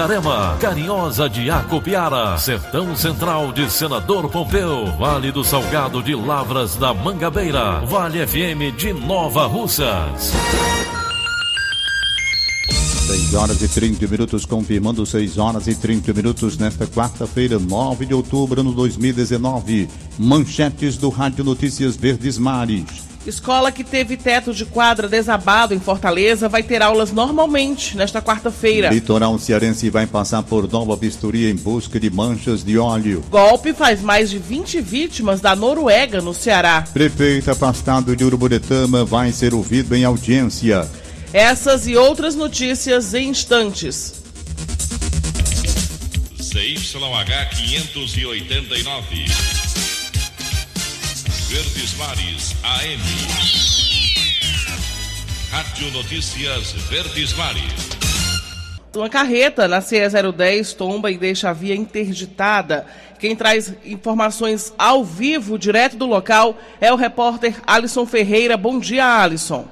Itarema, Carinhosa de Acopiara, Sertão Central de Senador Pompeu, Vale do Salgado de Lavras da Mangabeira, Vale FM de Nova Russas. 6 horas e 30 minutos, confirmando 6 horas e 30 minutos nesta quarta-feira, 9 de outubro de 2019. Manchetes do Rádio Notícias Verdes Mares. Escola que teve teto de quadra desabado em Fortaleza vai ter aulas normalmente nesta quarta-feira. Litoral cearense vai passar por nova vistoria em busca de manchas de óleo. Golpe faz mais de 20 vítimas da Noruega no Ceará. Prefeito afastado de Uruburetama vai ser ouvido em audiência. Essas e outras notícias em instantes. CYH 589. Verdes Mares AM. Rádio Notícias Verdes Mares. Uma carreta na CE 010 tomba e deixa a via interditada. Quem traz informações ao vivo, direto do local, é o repórter Alisson Ferreira. Bom dia, Alisson.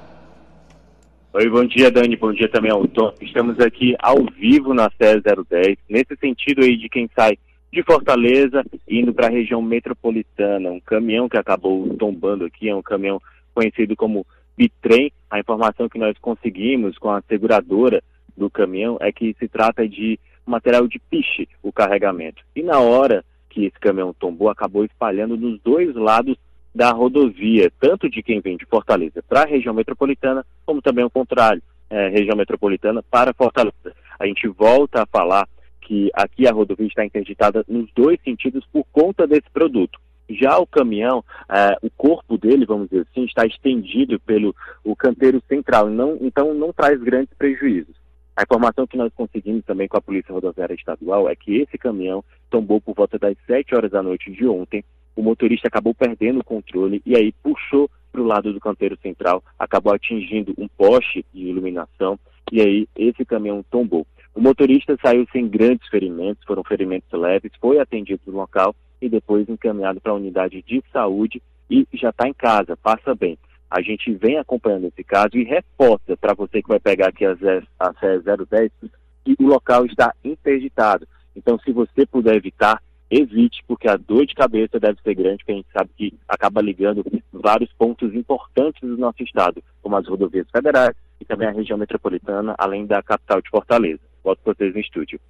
Oi, bom dia, Dani. Bom dia também ao Tom. Estamos aqui ao vivo na CE 010, nesse sentido aí de quem sai de Fortaleza, indo para a região metropolitana. Um caminhão que acabou tombando aqui, é um caminhão conhecido como bitrem. A informação que nós conseguimos com a seguradora do caminhão é que se trata de material de piche, o carregamento. E na hora que esse caminhão tombou, acabou espalhando nos dois lados da rodovia, tanto de quem vem de Fortaleza para a região metropolitana, como também o contrário, é, região metropolitana para Fortaleza. A gente volta a falar que aqui a rodovia está interditada nos dois sentidos por conta desse produto. Já o caminhão, eh, o corpo dele, vamos dizer assim, está estendido pelo o canteiro central, não, então não traz grandes prejuízos. A informação que nós conseguimos também com a Polícia Rodoviária Estadual é que esse caminhão tombou por volta das 7 horas da noite de ontem. O motorista acabou perdendo o controle e aí puxou para o lado do canteiro central, acabou atingindo um poste de iluminação e aí esse caminhão tombou. O motorista saiu sem grandes ferimentos, foram ferimentos leves, foi atendido no local e depois encaminhado para a unidade de saúde e já está em casa, passa bem. A gente vem acompanhando esse caso e reforça para você que vai pegar aqui a, a CE 010 que o local está interditado. Então, se você puder evitar, evite, porque a dor de cabeça deve ser grande, porque a gente sabe que acaba ligando vários pontos importantes do nosso estado, como as rodovias federais e também a região metropolitana, além da capital de Fortaleza. Volto para vocês no estúdio.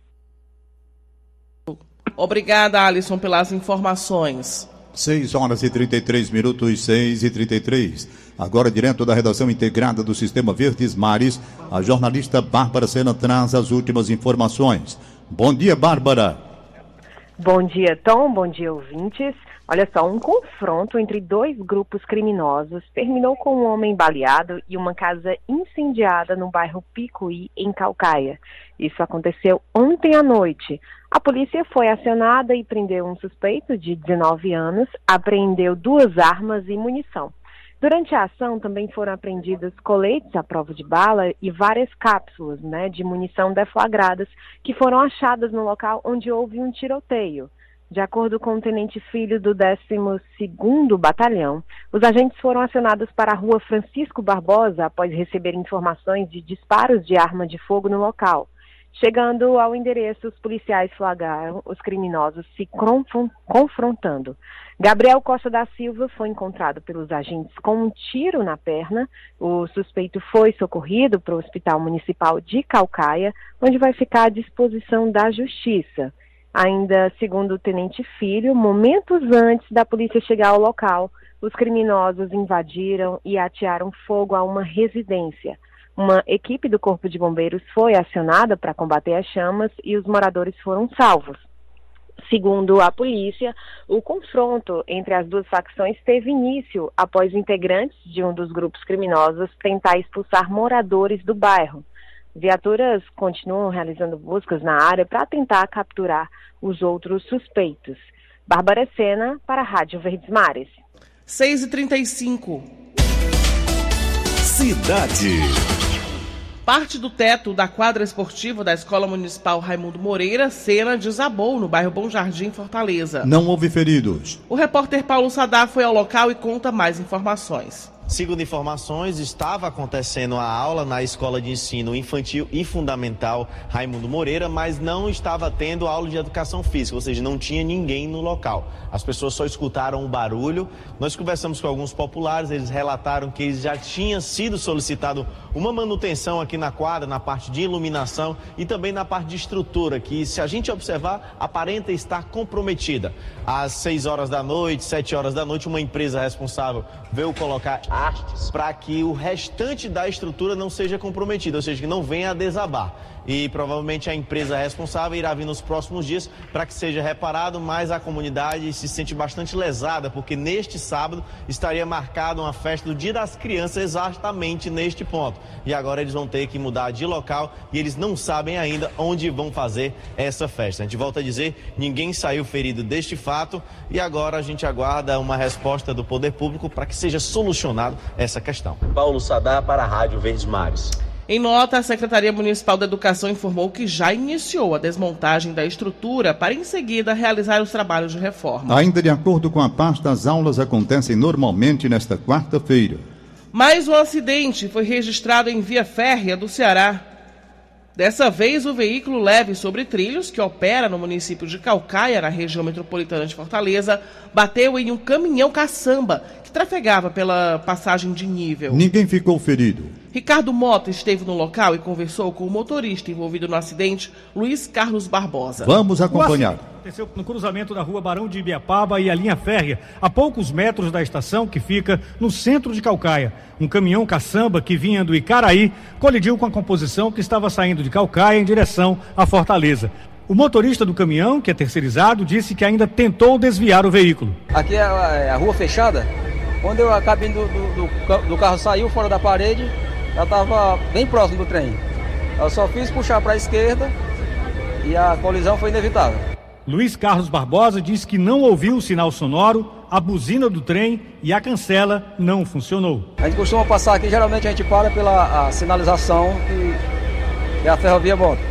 Obrigada, Alisson, pelas informações. 6 horas e 33 minutos, 6 e 33. Agora, direto da redação integrada do Sistema Verdes Mares, a jornalista Bárbara Sena traz as últimas informações. Bom dia, Bárbara. Bom dia, Tom. Bom dia, ouvintes. Olha só, um confronto entre dois grupos criminosos terminou com um homem baleado e uma casa incendiada no bairro Picuí, em Calcaia. Isso aconteceu ontem à noite. A polícia foi acionada e prendeu um suspeito de 19 anos, apreendeu duas armas e munição. Durante a ação também foram apreendidas coletes à prova de bala e várias cápsulas né, de munição deflagradas que foram achadas no local onde houve um tiroteio. De acordo com o tenente filho do 12º Batalhão, os agentes foram acionados para a rua Francisco Barbosa após receber informações de disparos de arma de fogo no local. Chegando ao endereço, os policiais flagraram os criminosos se confron- confrontando. Gabriel Costa da Silva foi encontrado pelos agentes com um tiro na perna. O suspeito foi socorrido para o Hospital Municipal de Calcaia, onde vai ficar à disposição da Justiça. Ainda segundo o tenente Filho, momentos antes da polícia chegar ao local, os criminosos invadiram e atearam fogo a uma residência. Uma equipe do Corpo de Bombeiros foi acionada para combater as chamas e os moradores foram salvos. Segundo a polícia, o confronto entre as duas facções teve início após integrantes de um dos grupos criminosos tentar expulsar moradores do bairro. Viaturas continuam realizando buscas na área para tentar capturar os outros suspeitos. Bárbara Sena, para a Rádio Verdes Mares. 6h35. Cidade. Parte do teto da quadra esportiva da Escola Municipal Raimundo Moreira, Sena, desabou no bairro Bom Jardim, Fortaleza. Não houve feridos. O repórter Paulo Sadar foi ao local e conta mais informações. Segundo informações, estava acontecendo a aula na Escola de Ensino Infantil e Fundamental Raimundo Moreira, mas não estava tendo aula de educação física, ou seja, não tinha ninguém no local. As pessoas só escutaram o barulho. Nós conversamos com alguns populares, eles relataram que já tinha sido solicitado uma manutenção aqui na quadra, na parte de iluminação e também na parte de estrutura, que se a gente observar, aparenta estar comprometida. Às 6 horas da noite, 7 horas da noite, uma empresa responsável veio colocar hastes para que o restante da estrutura não seja comprometida, ou seja, que não venha a desabar. E provavelmente a empresa responsável irá vir nos próximos dias para que seja reparado, mas a comunidade se sente bastante lesada, porque neste sábado estaria marcada uma festa do Dia das Crianças exatamente neste ponto. E agora eles vão ter que mudar de local e eles não sabem ainda onde vão fazer essa festa. A gente volta a dizer, ninguém saiu ferido deste fato e agora a gente aguarda uma resposta do poder público para que seja solucionado essa questão. Paulo Sadar para a Rádio Verdes Mares. Em nota, a Secretaria Municipal da Educação informou que já iniciou a desmontagem da estrutura para, em seguida, realizar os trabalhos de reforma. Ainda de acordo com a pasta, as aulas acontecem normalmente nesta quarta-feira. Mais um acidente foi registrado em via férrea do Ceará. Dessa vez, o veículo leve sobre trilhos, que opera no município de Calcaia, na região metropolitana de Fortaleza, bateu em um caminhão caçamba que trafegava pela passagem de nível. Ninguém ficou ferido. Ricardo Mota esteve no local e conversou com o motorista envolvido no acidente, Luiz Carlos Barbosa. Vamos acompanhar. Aconteceu no cruzamento da rua Barão de Ibiapaba e a linha férrea, a poucos metros da estação que fica no centro de Calcaia. Um caminhão caçamba que vinha do Icaraí colidiu com a composição que estava saindo de Calcaia em direção à Fortaleza. O motorista do caminhão, que é terceirizado, disse que ainda tentou desviar o veículo. Aqui é a, é a rua fechada. Quando eu, a cabine do, do, do, do carro saiu fora da parede, já estava bem próximo do trem. Eu só fiz puxar para a esquerda e a colisão foi inevitável. Luiz Carlos Barbosa disse que não ouviu o sinal sonoro, a buzina do trem e a cancela não funcionou. A gente costuma passar aqui, geralmente a gente para pela sinalização que, que a ferrovia bota.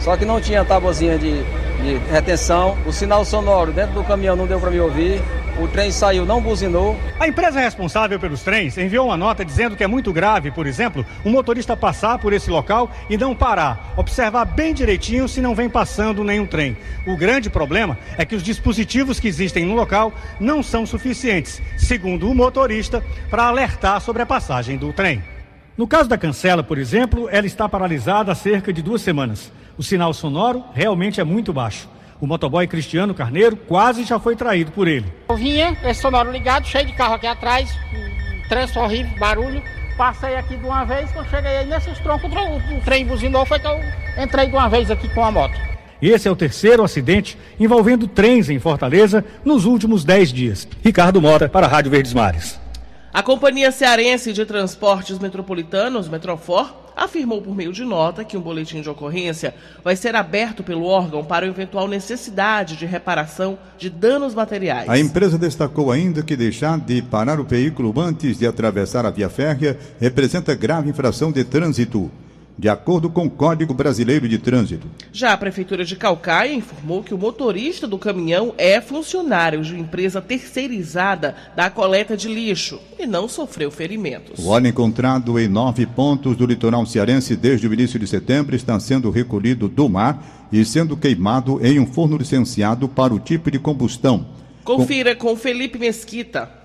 Só que não tinha tabuzinha de, de retenção, o sinal sonoro dentro do caminhão não deu para me ouvir, o trem saiu, não buzinou. A empresa responsável pelos trens enviou uma nota dizendo que é muito grave, por exemplo, um motorista passar por esse local e não parar, observar bem direitinho se não vem passando nenhum trem. O grande problema é que os dispositivos que existem no local não são suficientes, segundo o motorista, para alertar sobre a passagem do trem. No caso da cancela, por exemplo, ela está paralisada há cerca de duas semanas. O sinal sonoro realmente é muito baixo. O motoboy Cristiano Carneiro quase já foi traído por ele. Eu vinha, esse sonoro ligado, cheio de carro aqui atrás, um trânsito horrível, barulho. Passei aqui de uma vez, quando cheguei aí nesses troncos, o trem buzinou, foi que eu entrei de uma vez aqui com a moto. Esse é o terceiro acidente envolvendo trens em Fortaleza nos últimos dez dias. Ricardo Mota, para a Rádio Verdes Mares. A Companhia Cearense de Transportes Metropolitanos, Metrofor, afirmou por meio de nota que um boletim de ocorrência vai ser aberto pelo órgão para eventual necessidade de reparação de danos materiais. A empresa destacou ainda que deixar de parar o veículo antes de atravessar a via férrea representa grave infração de trânsito. De acordo com o Código Brasileiro de Trânsito. Já a Prefeitura de Calcaia informou que o motorista do caminhão é funcionário de uma empresa terceirizada da coleta de lixo e não sofreu ferimentos. O óleo encontrado em nove pontos do litoral cearense desde o início de setembro está sendo recolhido do mar e sendo queimado em um forno licenciado para o tipo de combustão. Confira com Felipe Mesquita.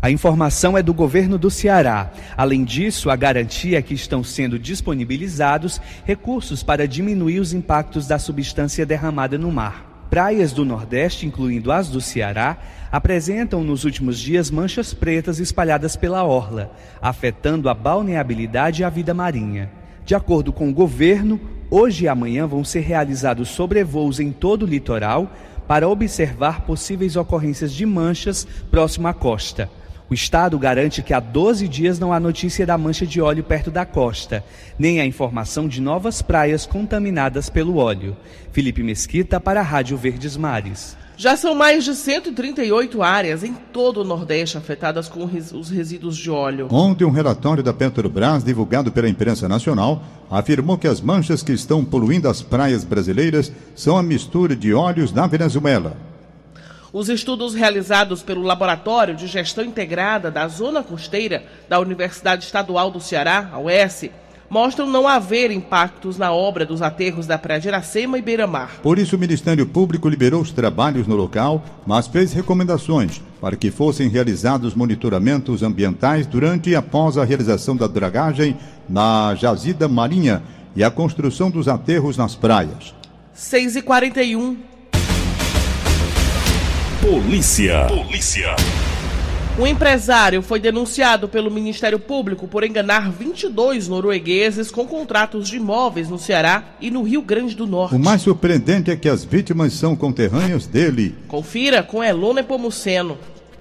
A informação é do governo do Ceará. Além disso, a garantia é que estão sendo disponibilizados recursos para diminuir os impactos da substância derramada no mar. Praias do Nordeste, incluindo as do Ceará, apresentam nos últimos dias manchas pretas espalhadas pela orla, afetando a balneabilidade e a vida marinha. De acordo com o governo, hoje e amanhã vão ser realizados sobrevoos em todo o litoral para observar possíveis ocorrências de manchas próximo à costa. O Estado garante que há 12 dias não há notícia da mancha de óleo perto da costa, nem a informação de novas praias contaminadas pelo óleo. Felipe Mesquita para a Rádio Verdes Mares. Já são mais de 138 áreas em todo o Nordeste afetadas com os resíduos de óleo. Ontem, um relatório da Petrobras, divulgado pela imprensa nacional, afirmou que as manchas que estão poluindo as praias brasileiras são a mistura de óleos da Venezuela. Os estudos realizados pelo Laboratório de Gestão Integrada da Zona Costeira da Universidade Estadual do Ceará, a UES, mostram não haver impactos na obra dos aterros da Praia de Iracema e Beira-Mar. Por isso, o Ministério Público liberou os trabalhos no local, mas fez recomendações para que fossem realizados monitoramentos ambientais durante e após a realização da dragagem na jazida marinha e a construção dos aterros nas praias. 6 e 41 Polícia. Polícia. Um empresário foi denunciado pelo Ministério Público por enganar 22 noruegueses com contratos de imóveis no Ceará e no Rio Grande do Norte. O mais surpreendente é que as vítimas são conterrâneas dele. Confira com Elone Pomuceno.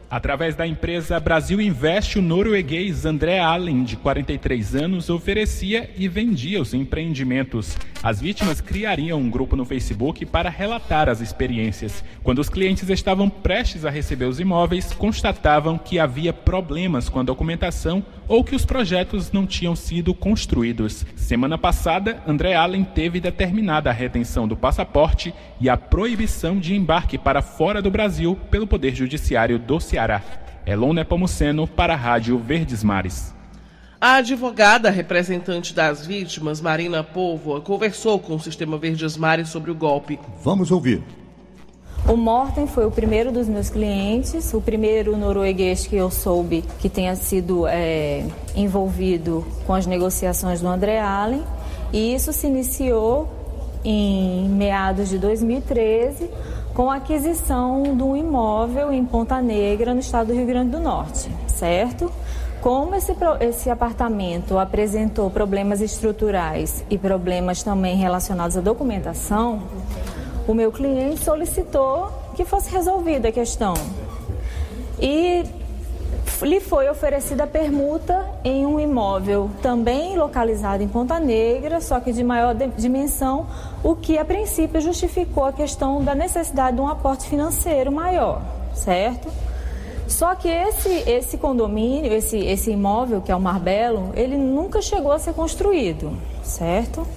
Através da empresa Brasil Invest, o norueguês André Allen, de 43 anos, oferecia e vendia os empreendimentos. As vítimas criariam um grupo no Facebook para relatar as experiências. Quando os clientes estavam prestes a receber os imóveis, constatavam que havia problemas com a documentação ou que os projetos não tinham sido construídos. Semana passada, André Allen teve determinada a retenção do passaporte e a proibição de embarque para fora do Brasil pelo Poder Judiciário do Ceará. Elon Nepomuceno para a Rádio Verdes Mares. A advogada representante das vítimas, Marina Povoa, conversou com o Sistema Verdes Mares sobre o golpe. Vamos ouvir. O Morten foi o primeiro dos meus clientes, o primeiro norueguês que eu soube que tenha sido é, envolvido com as negociações do André Allen. E isso se iniciou em meados de 2013 com a aquisição de um imóvel em Ponta Negra, no estado do Rio Grande do Norte, certo? Como esse, esse apartamento apresentou problemas estruturais e problemas também relacionados à documentação, o meu cliente solicitou que fosse resolvida a questão. E lhe foi oferecida permuta em um imóvel também localizado em Ponta Negra, só que de maior dimensão, o que a princípio justificou a questão da necessidade de um aporte financeiro maior, certo? Só que esse, esse condomínio, esse, esse imóvel, que é o Marbelo, ele nunca chegou a ser construído, certo?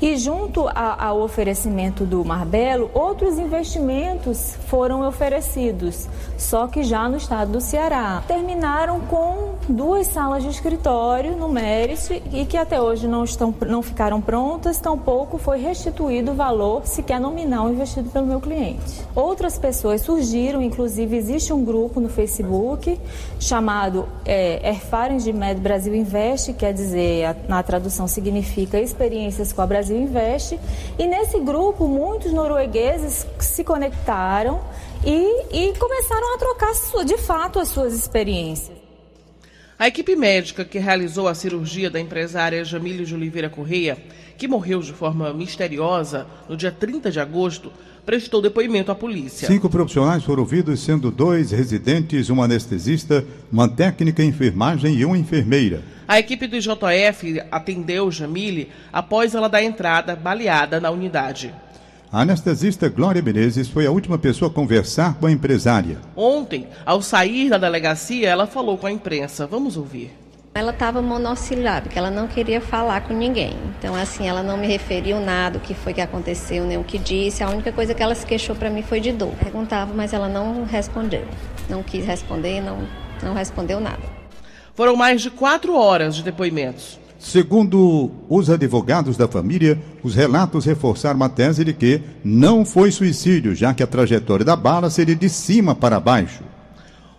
E junto a, ao oferecimento do Marbelo, outros investimentos foram oferecidos, só que já no estado do Ceará. Terminaram com duas salas de escritório no Mérito e que até hoje não, estão, não ficaram prontas, tampouco foi restituído o valor sequer nominal investido pelo meu cliente. Outras pessoas surgiram, inclusive existe um grupo no Facebook chamado é, de Med Brasil Invest, quer dizer, na tradução significa experiências com a Brasil Brasil Investe. E nesse grupo, muitos noruegueses se conectaram e, e começaram a trocar de fato as suas experiências. A equipe médica que realizou a cirurgia da empresária Jamília de Oliveira Correia, que morreu de forma misteriosa no dia 30 de agosto, prestou depoimento à polícia. Cinco profissionais foram ouvidos, sendo dois residentes, um anestesista, uma técnica em enfermagem e uma enfermeira. A equipe do JF atendeu Jamile após ela dar entrada baleada na unidade. A anestesista Glória Menezes foi a última pessoa a conversar com a empresária. Ontem, ao sair da delegacia, ela falou com a imprensa. Vamos ouvir. Ela estava monossilábica, ela não queria falar com ninguém. Então, assim, ela não me referiu nada, o que foi que aconteceu, nem o que disse. A única coisa que ela se queixou para mim foi de dor. Perguntava, mas ela não respondeu. Não quis responder, não, não respondeu nada. Foram mais de quatro horas de depoimentos. Segundo os advogados da família, os relatos reforçaram a tese de que não foi suicídio, já que a trajetória da bala seria de cima para baixo.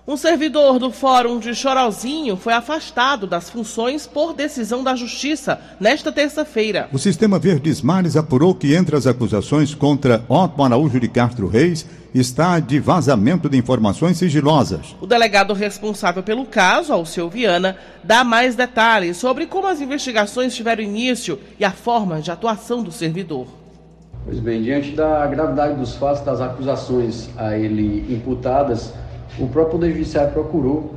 Um servidor do Fórum de Chorozinho foi afastado das funções por decisão da Justiça nesta terça-feira. O Sistema Verdes Mares apurou que entre as acusações contra Otto Araújo de Castro Reis está de vazamento de informações sigilosas. O delegado responsável pelo caso, Alceu Viana, dá mais detalhes sobre como as investigações tiveram início e a forma de atuação do servidor. Pois bem, diante da gravidade dos fatos, das acusações a ele imputadas, o próprio Poder Judiciário procurou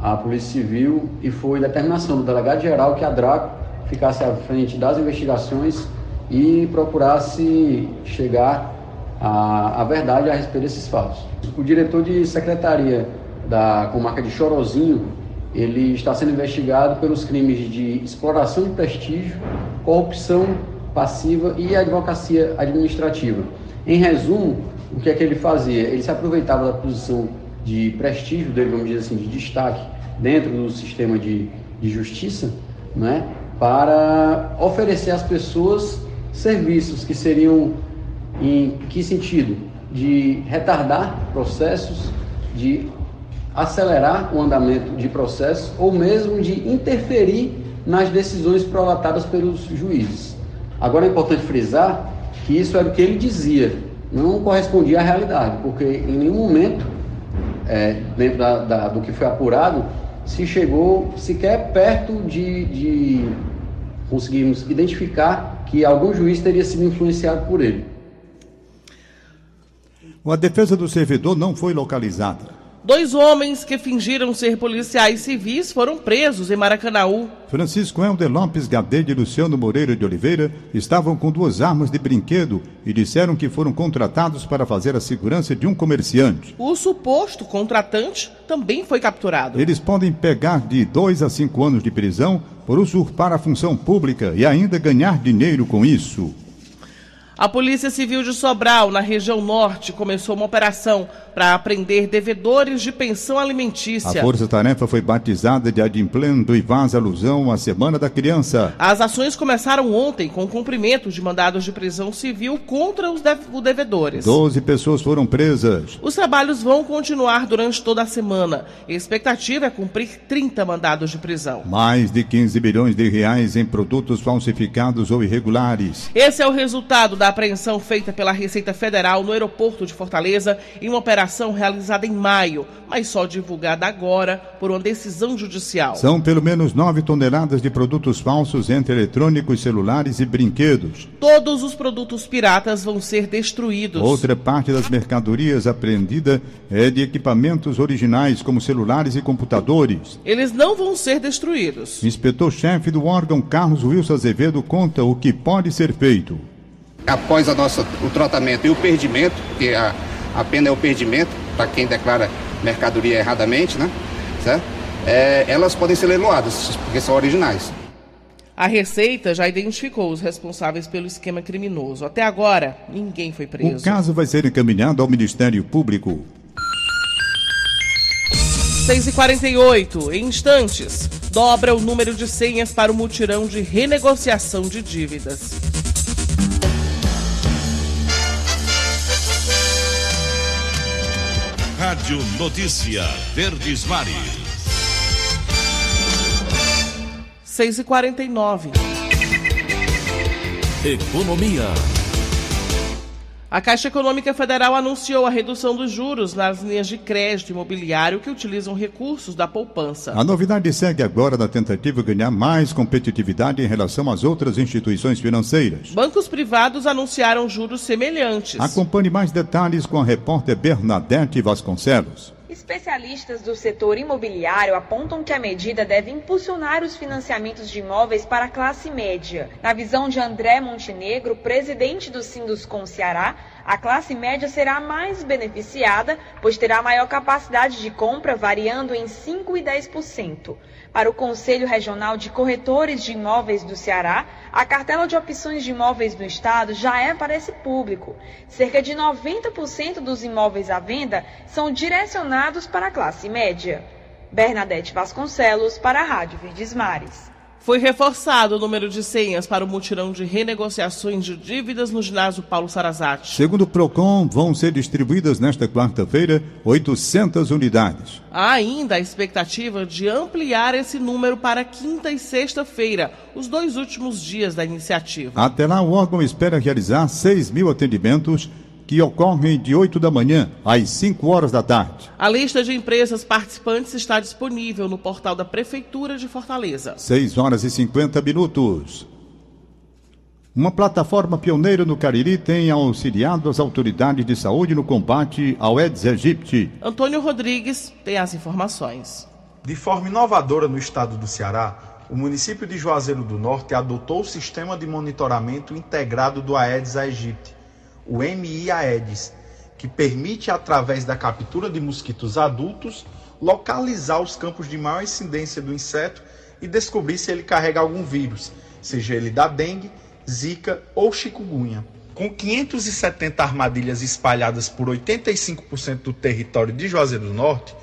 a Polícia Civil e foi determinação do delegado-geral que a Draco ficasse à frente das investigações e procurasse chegar à, à verdade a respeito desses fatos. O diretor de secretaria da comarca de Chorozinho, ele está sendo investigado pelos crimes de exploração de prestígio, corrupção passiva e advocacia administrativa. Em resumo, o que é que ele fazia? Ele se aproveitava da posição de prestígio dele, vamos dizer assim, de destaque dentro do sistema de, de justiça, né, para oferecer às pessoas serviços que seriam em que sentido? De retardar processos, de acelerar o andamento de processos ou mesmo de interferir nas decisões prolatadas pelos juízes. Agora é importante frisar que isso era o que ele dizia, não correspondia à realidade, porque em nenhum momento é, dentro da, da, do que foi apurado, se chegou sequer perto de, de conseguirmos identificar que algum juiz teria sido influenciado por ele. A defesa do servidor não foi localizada. Dois homens que fingiram ser policiais civis foram presos em Maracanaú. Francisco Helder Lopes Gadede e Luciano Moreira de Oliveira estavam com duas armas de brinquedo e disseram que foram contratados para fazer a segurança de um comerciante. O suposto contratante também foi capturado. Eles podem pegar de dois a cinco anos de prisão por usurpar a função pública e ainda ganhar dinheiro com isso. A Polícia Civil de Sobral, na região norte, começou uma operação para apreender devedores de pensão alimentícia. A força-tarefa foi batizada de Adimplendo e faz alusão à Semana da Criança. As ações começaram ontem com o cumprimento de mandados de prisão civil contra os de devedores. Doze pessoas foram presas. Os trabalhos vão continuar durante toda a semana. A expectativa é cumprir 30 mandados de prisão. Mais de 15 bilhões de reais em produtos falsificados ou irregulares. Esse é o resultado da apreensão feita pela Receita Federal no aeroporto de Fortaleza em uma operação realizada em maio, mas só divulgada agora por uma decisão judicial. São pelo menos 9 toneladas de produtos falsos entre eletrônicos, celulares e brinquedos. Todos os produtos piratas vão ser destruídos. Outra parte das mercadorias apreendida é de equipamentos originais, como celulares e computadores. Eles não vão ser destruídos. Inspetor-chefe do órgão, Carlos Wilson Azevedo, conta o que pode ser feito. Após a nossa, o tratamento e o perdimento, que a a pena é o perdimento para quem declara mercadoria erradamente, né? Certo? É, elas podem ser leiloadas, porque são originais. A Receita já identificou os responsáveis pelo esquema criminoso. Até agora, ninguém foi preso. O caso vai ser encaminhado ao Ministério Público. 6h48, em instantes, dobra o número de senhas para o mutirão de renegociação de dívidas. Rádio Notícia Verdes Mares. 6 e 49 Economia. A Caixa Econômica Federal anunciou a redução dos juros nas linhas de crédito imobiliário que utilizam recursos da poupança. A novidade segue agora na tentativa de ganhar mais competitividade em relação às outras instituições financeiras. Bancos privados anunciaram juros semelhantes. Acompanhe mais detalhes com a repórter Bernadette Vasconcelos. Especialistas do setor imobiliário apontam que a medida deve impulsionar os financiamentos de imóveis para a classe média. Na visão de André Montenegro, presidente do Sinduscom Ceará, a classe média será mais beneficiada, pois terá maior capacidade de compra, variando em 5% e 10%. Para o Conselho Regional de Corretores de Imóveis do Ceará, a cartela de opções de imóveis do Estado já é para esse público. Cerca de 90% dos imóveis à venda são direcionados para a classe média. Bernadette Vasconcelos, para a Rádio Verdes Mares. Foi reforçado o número de senhas para o mutirão de renegociações de dívidas no ginásio Paulo Sarazate. Segundo o PROCON, vão ser distribuídas nesta quarta-feira 800 unidades. Há ainda a expectativa de ampliar esse número para quinta e sexta-feira, os dois últimos dias da iniciativa. Até lá, o órgão espera realizar 6 mil atendimentos que ocorrem de 8 da manhã às 5 horas da tarde. A lista de empresas participantes está disponível no portal da Prefeitura de Fortaleza. 6 horas e 50 minutos. Uma plataforma pioneira no Cariri tem auxiliado as autoridades de saúde no combate ao Aedes aegypti. Antônio Rodrigues tem as informações. De forma inovadora no estado do Ceará, o município de Juazeiro do Norte adotou o sistema de monitoramento integrado do Aedes aegypti o MIAEDS, que permite, através da captura de mosquitos adultos, localizar os campos de maior incidência do inseto e descobrir se ele carrega algum vírus, seja ele da dengue, zika ou chikungunya. Com 570 armadilhas espalhadas por 85% do território de Juazeiro do Norte,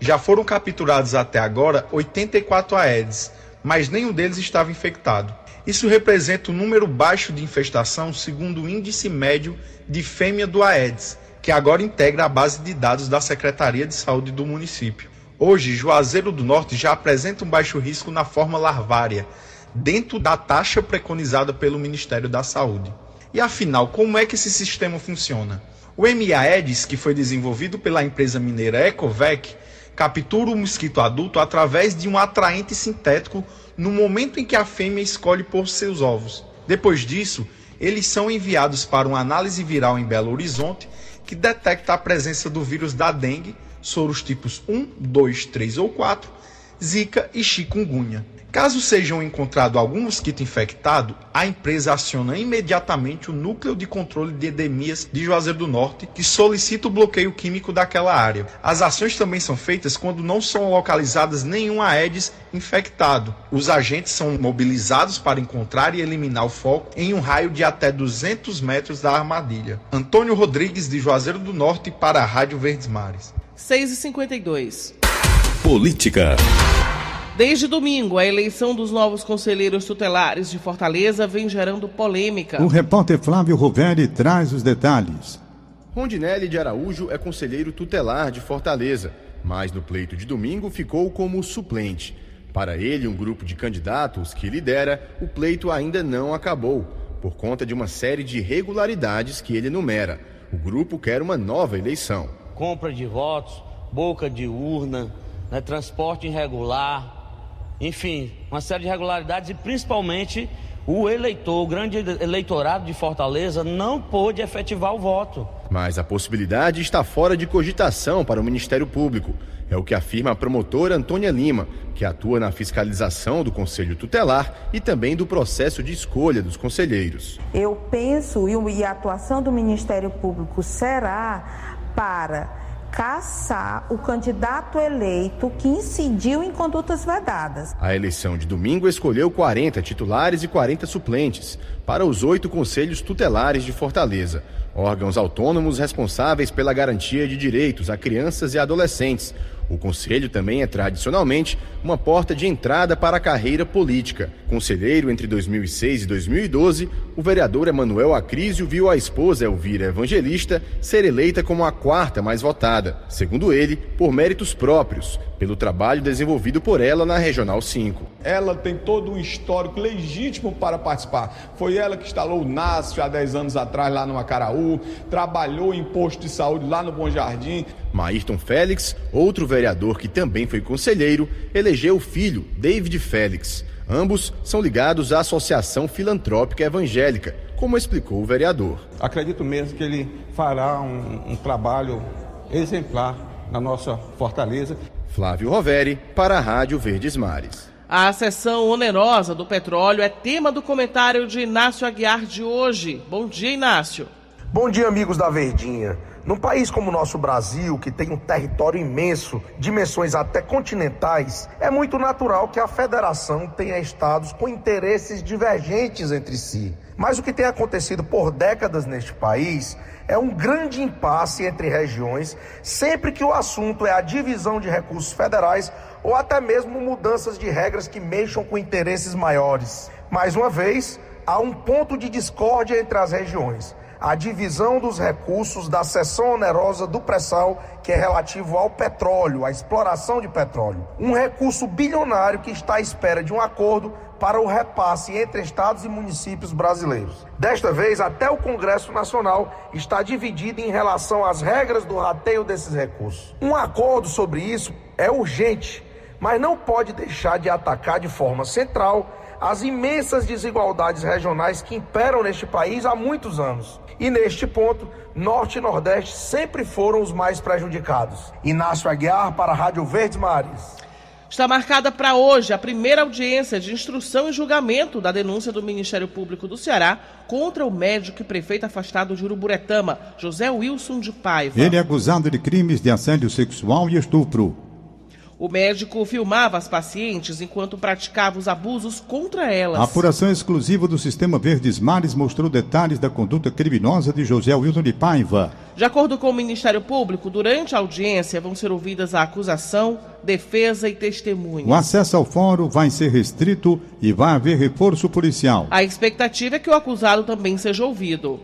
já foram capturados até agora 84 Aedes, mas nenhum deles estava infectado. Isso representa um número baixo de infestação segundo o índice médio de fêmea do Aedes, que agora integra a base de dados da Secretaria de Saúde do município. Hoje, Juazeiro do Norte já apresenta um baixo risco na forma larvária, dentro da taxa preconizada pelo Ministério da Saúde. E afinal, como é que esse sistema funciona? O MAEDS, que foi desenvolvido pela empresa mineira Ecovec, captura o mosquito adulto através de um atraente sintético no momento em que a fêmea escolhe pôr seus ovos. Depois disso, eles são enviados para uma análise viral em Belo Horizonte que detecta a presença do vírus da dengue, soros tipos 1, 2, 3 ou 4, zika e chikungunya. Caso sejam encontrado algum mosquito infectado, a empresa aciona imediatamente o Núcleo de Controle de Endemias de Juazeiro do Norte, que solicita o bloqueio químico daquela área. As ações também são feitas quando não são localizadas nenhum Aedes infectado. Os agentes são mobilizados para encontrar e eliminar o foco em um raio de até 200 metros da armadilha. Antônio Rodrigues, de Juazeiro do Norte, para a Rádio Verdes Mares. 6h52. Política. Desde domingo, a eleição dos novos conselheiros tutelares de Fortaleza vem gerando polêmica. O repórter Flávio Roveri traz os detalhes. Rondinelli de Araújo é conselheiro tutelar de Fortaleza, mas no pleito de domingo ficou como suplente. Para ele, um grupo de candidatos que lidera, o pleito ainda não acabou, por conta de uma série de irregularidades que ele enumera. O grupo quer uma nova eleição. Compra de votos, boca de urna, né, transporte irregular, enfim, uma série de irregularidades e principalmente o eleitor, o grande eleitorado de Fortaleza não pôde efetivar o voto. Mas a possibilidade está fora de cogitação para o Ministério Público. É o que afirma a promotora Antônia Lima, que atua na fiscalização do Conselho Tutelar e também do processo de escolha dos conselheiros. Eu penso, e a atuação do Ministério Público será para caçar o candidato eleito que incidiu em condutas vedadas. A eleição de domingo escolheu 40 titulares e 40 suplentes para os oito conselhos tutelares de Fortaleza, órgãos autônomos responsáveis pela garantia de direitos a crianças e adolescentes o conselho também é tradicionalmente uma porta de entrada para a carreira política. Conselheiro entre 2006 e 2012, o vereador Emanuel Acrísio viu a esposa Elvira Evangelista ser eleita como a quarta mais votada, segundo ele, por méritos próprios, pelo trabalho desenvolvido por ela na Regional 5. Ela tem todo um histórico legítimo para participar. Foi ela que instalou o NASF há 10 anos atrás lá no Acaraú, trabalhou em posto de saúde lá no Bom Jardim. Maírton Félix, outro vereador que também foi conselheiro, elegeu o filho, David Félix. Ambos são ligados à Associação Filantrópica Evangélica, como explicou o vereador. Acredito mesmo que ele fará um, um trabalho exemplar na nossa fortaleza. Flávio Roveri, para a Rádio Verdes Mares. A sessão onerosa do petróleo é tema do comentário de Inácio Aguiar de hoje. Bom dia, Inácio. Bom dia, amigos da Verdinha. Num país como o nosso Brasil, que tem um território imenso, dimensões até continentais, é muito natural que a federação tenha estados com interesses divergentes entre si. Mas o que tem acontecido por décadas neste país é um grande impasse entre regiões, sempre que o assunto é a divisão de recursos federais ou até mesmo mudanças de regras que mexam com interesses maiores. Mais uma vez, há um ponto de discórdia entre as regiões a divisão dos recursos da seção onerosa do pré-sal, que é relativo ao petróleo, à exploração de petróleo. Um recurso bilionário que está à espera de um acordo para o repasse entre estados e municípios brasileiros. Desta vez, até o Congresso Nacional está dividido em relação às regras do rateio desses recursos. Um acordo sobre isso é urgente, mas não pode deixar de atacar de forma central as imensas desigualdades regionais que imperam neste país há muitos anos. E neste ponto, Norte e Nordeste sempre foram os mais prejudicados. Inácio Aguiar para a Rádio Verdes Mares. Está marcada para hoje a primeira audiência de instrução e julgamento da denúncia do Ministério Público do Ceará contra o médico e prefeito afastado de Uruburetama, José Wilson de Paiva. Ele é acusado de crimes de assédio sexual e estupro. O médico filmava as pacientes enquanto praticava os abusos contra elas. A apuração exclusiva do Sistema Verdes Mares mostrou detalhes da conduta criminosa de José Wilson de Paiva. De acordo com o Ministério Público, durante a audiência vão ser ouvidas a acusação, defesa e testemunha. O acesso ao fórum vai ser restrito e vai haver reforço policial. A expectativa é que o acusado também seja ouvido.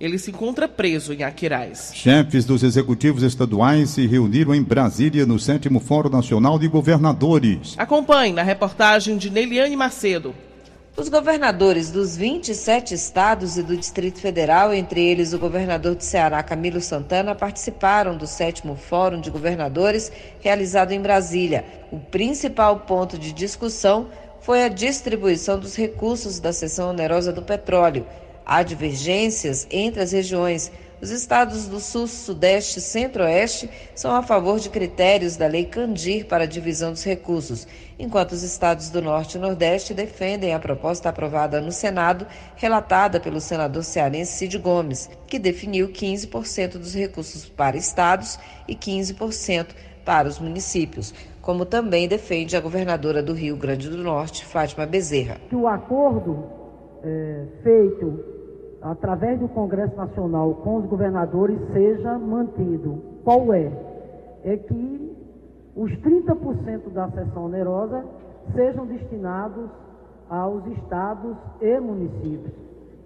Ele se encontra preso em Aquiraz. Chefes dos executivos estaduais se reuniram em Brasília no 7 Fórum Nacional de Governadores. Acompanhe na reportagem de Neliane Macedo. Os governadores dos 27 estados e do Distrito Federal, entre eles o governador de Ceará, Camilo Santana, participaram do sétimo Fórum de Governadores realizado em Brasília. O principal ponto de discussão foi a distribuição dos recursos da seção onerosa do petróleo. Há divergências entre as regiões. Os estados do Sul, Sudeste e Centro-Oeste são a favor de critérios da Lei Candir para a divisão dos recursos, enquanto os estados do Norte e Nordeste defendem a proposta aprovada no Senado, relatada pelo senador cearense Cid Gomes, que definiu 15% dos recursos para estados e 15% para os municípios, como também defende a governadora do Rio Grande do Norte, Fátima Bezerra. O acordo é, feito através do Congresso Nacional com os governadores seja mantido. Qual é? É que os 30% da seção onerosa sejam destinados aos estados e municípios.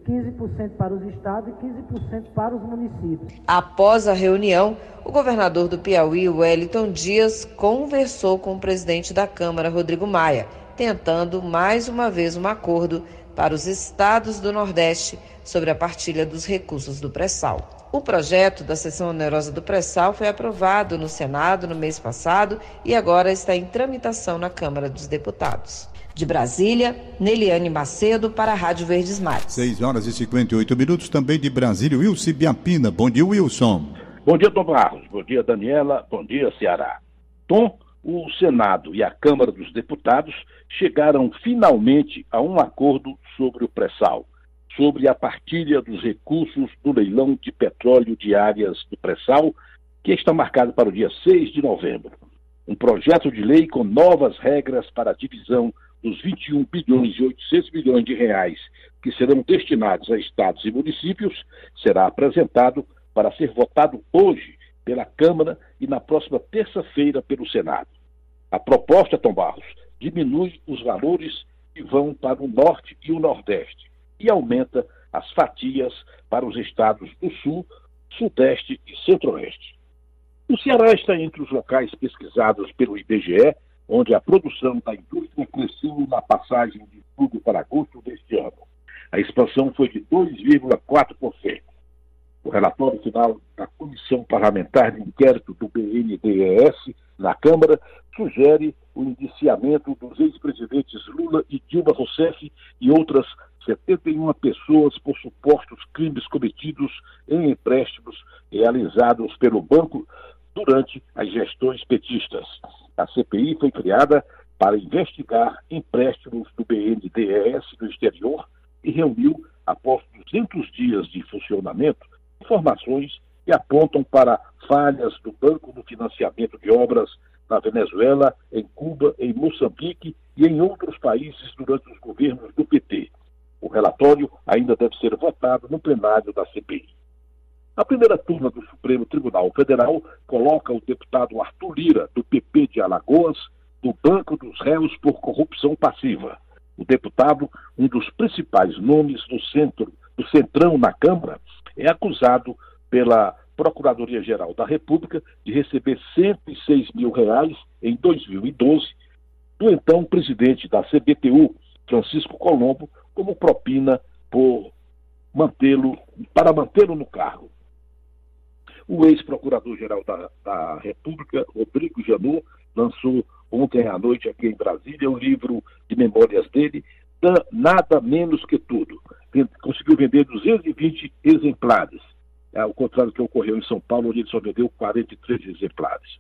15% para os estados e 15% para os municípios. Após a reunião, o governador do Piauí, Wellington Dias, conversou com o presidente da Câmara, Rodrigo Maia, tentando mais uma vez um acordo para os estados do Nordeste sobre a partilha dos recursos do pré-sal. O projeto da seção onerosa do pré-sal foi aprovado no Senado no mês passado e agora está em tramitação na Câmara dos Deputados. De Brasília, Neliane Macedo para a Rádio Verdes Mares. 6 horas e 58 minutos também de Brasília. Wilson Biapina. Bom dia, Wilson. Bom dia, Tom Barros. Bom dia, Daniela. Bom dia, Ceará. Tom, o Senado e a Câmara dos Deputados chegaram finalmente a um acordo sobre o pré-sal, sobre a partilha dos recursos do leilão de petróleo de áreas do pré-sal, que está marcado para o dia 6 de novembro. Um projeto de lei com novas regras para a divisão dos 21 bilhões e 800 milhões de reais que serão destinados a estados e municípios será apresentado para ser votado hoje pela Câmara e na próxima terça-feira pelo Senado. A proposta, Tom Barros, diminui os valores que vão para o Norte e o Nordeste e aumenta as fatias para os estados do Sul, Sudeste e Centro-Oeste. O Ceará está entre os locais pesquisados pelo IBGE, onde a produção da indústria cresceu na passagem de julho para agosto deste ano. A expansão foi de 2,4%. O relatório final da Comissão Parlamentar de Inquérito do BNDES na Câmara sugere o indiciamento dos ex-presidentes Lula e Dilma Rousseff e outras 71 pessoas por supostos crimes cometidos em empréstimos realizados pelo banco durante as gestões petistas. A CPI foi criada para investigar empréstimos do BNDES no exterior e reuniu, após 200 dias de funcionamento, informações que apontam para falhas do Banco no financiamento de obras na Venezuela, em Cuba, em Moçambique e em outros países durante os governos do PT. O relatório ainda deve ser votado no plenário da CPI. A primeira turma do Supremo Tribunal Federal coloca o deputado Arthur Lira, do PP de Alagoas, no banco dos réus por corrupção passiva. O deputado, um dos principais nomes do centro, do centrão na Câmara, é acusado pela Procuradoria-Geral da República de receber 106 mil reais em 2012 do então presidente da CBTU, Francisco Colombo, como propina por mantê-lo para mantê-lo no cargo. O ex-procurador-geral da, da, República, Rodrigo Janot, lançou ontem à noite aqui em Brasília o livro de memórias dele, Nada Menos Que Tudo. Conseguiu vender 220 exemplares, ao contrário do que ocorreu em São Paulo, onde ele só vendeu 43 exemplares.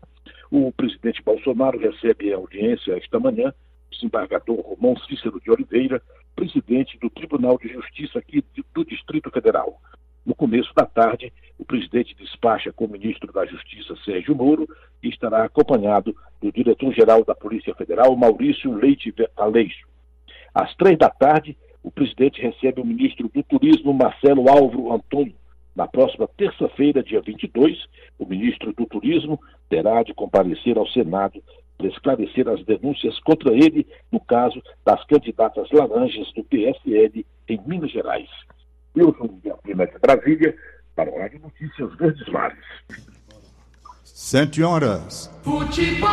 O presidente Bolsonaro recebe audiência esta manhã o desembargador Romão Cícero de Oliveira, presidente do Tribunal de Justiça aqui do Distrito Federal. No começo da tarde, o presidente despacha com o ministro da Justiça, Sérgio Moro, e estará acompanhado do diretor-geral da Polícia Federal, Maurício Leite Aleixo. Às três da tarde, o presidente recebe o ministro do Turismo, Marcelo Álvaro Antônio. Na próxima terça-feira, dia 22, o ministro do Turismo terá de comparecer ao Senado para esclarecer as denúncias contra ele no caso das candidatas laranjas do PSL em Minas Gerais. Eu sou Miguel Lima de Brasília, para o Rádio Notícias Verdes Mares. Sete horas. Futebol.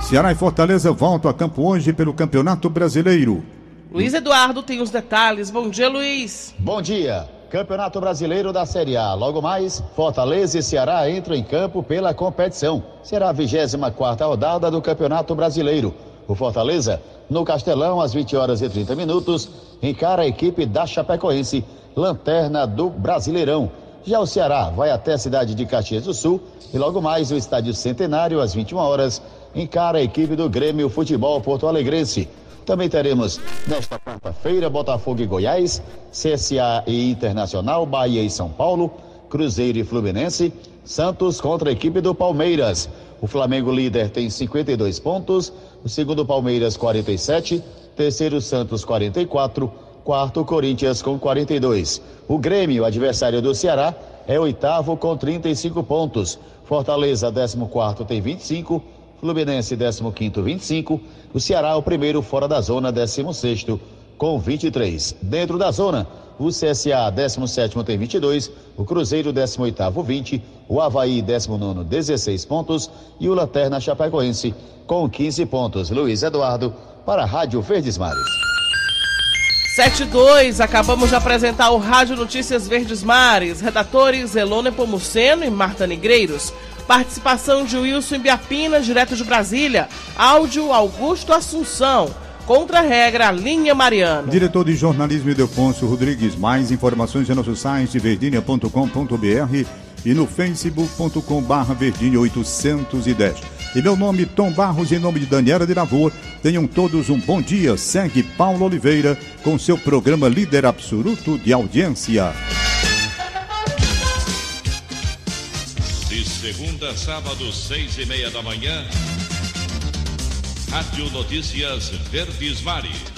Ceará e Fortaleza voltam a campo hoje pelo Campeonato Brasileiro. Luiz Eduardo tem os detalhes. Bom dia, Luiz. Bom dia. Campeonato Brasileiro da Série A. Logo mais, Fortaleza e Ceará entram em campo pela competição. Será a 24 rodada do Campeonato Brasileiro. O Fortaleza, no Castelão, às 20 horas e 30 minutos, encara a equipe da Chapecoense lanterna do Brasileirão. Já o Ceará vai até a cidade de Caxias do Sul e logo mais o Estádio Centenário, às 21 horas, encara a equipe do Grêmio Futebol Porto Alegrense. Também teremos nesta quarta-feira Botafogo e Goiás, CSA e Internacional, Bahia e São Paulo, Cruzeiro e Fluminense, Santos contra a equipe do Palmeiras. O Flamengo líder tem 52 pontos, o segundo Palmeiras 47, terceiro Santos 44, quarto Corinthians com 42. O Grêmio, adversário do Ceará, é oitavo com 35 pontos. Fortaleza, 14 tem 25. Fluminense, 15 25. O Ceará, o primeiro fora da zona, 16 com 23. Dentro da zona, o CSA, 17 tem 22. O Cruzeiro, 18 20. O Havaí, 19 16 pontos. E o Lanterna Chapecoense, com 15 pontos. Luiz Eduardo, para a Rádio Verdes Mares. 72, acabamos de apresentar o Rádio Notícias Verdes Mares. Redatores Elone Pomuceno e Marta Negreiros. Participação de Wilson Biapina, direto de Brasília. Áudio Augusto Assunção. Contra-regra, linha Mariano. Diretor de jornalismo Ildefonso Rodrigues. Mais informações em nosso site verdinha.com.br e no facebook.com barra verdinha 810. Em meu nome, Tom Barros, em nome de Daniela de Lavor, tenham todos um bom dia. Segue Paulo Oliveira com seu programa Líder Absoluto de Audiência. Segunda sábado, seis e meia da manhã, Rádio Notícias Verdes Mares.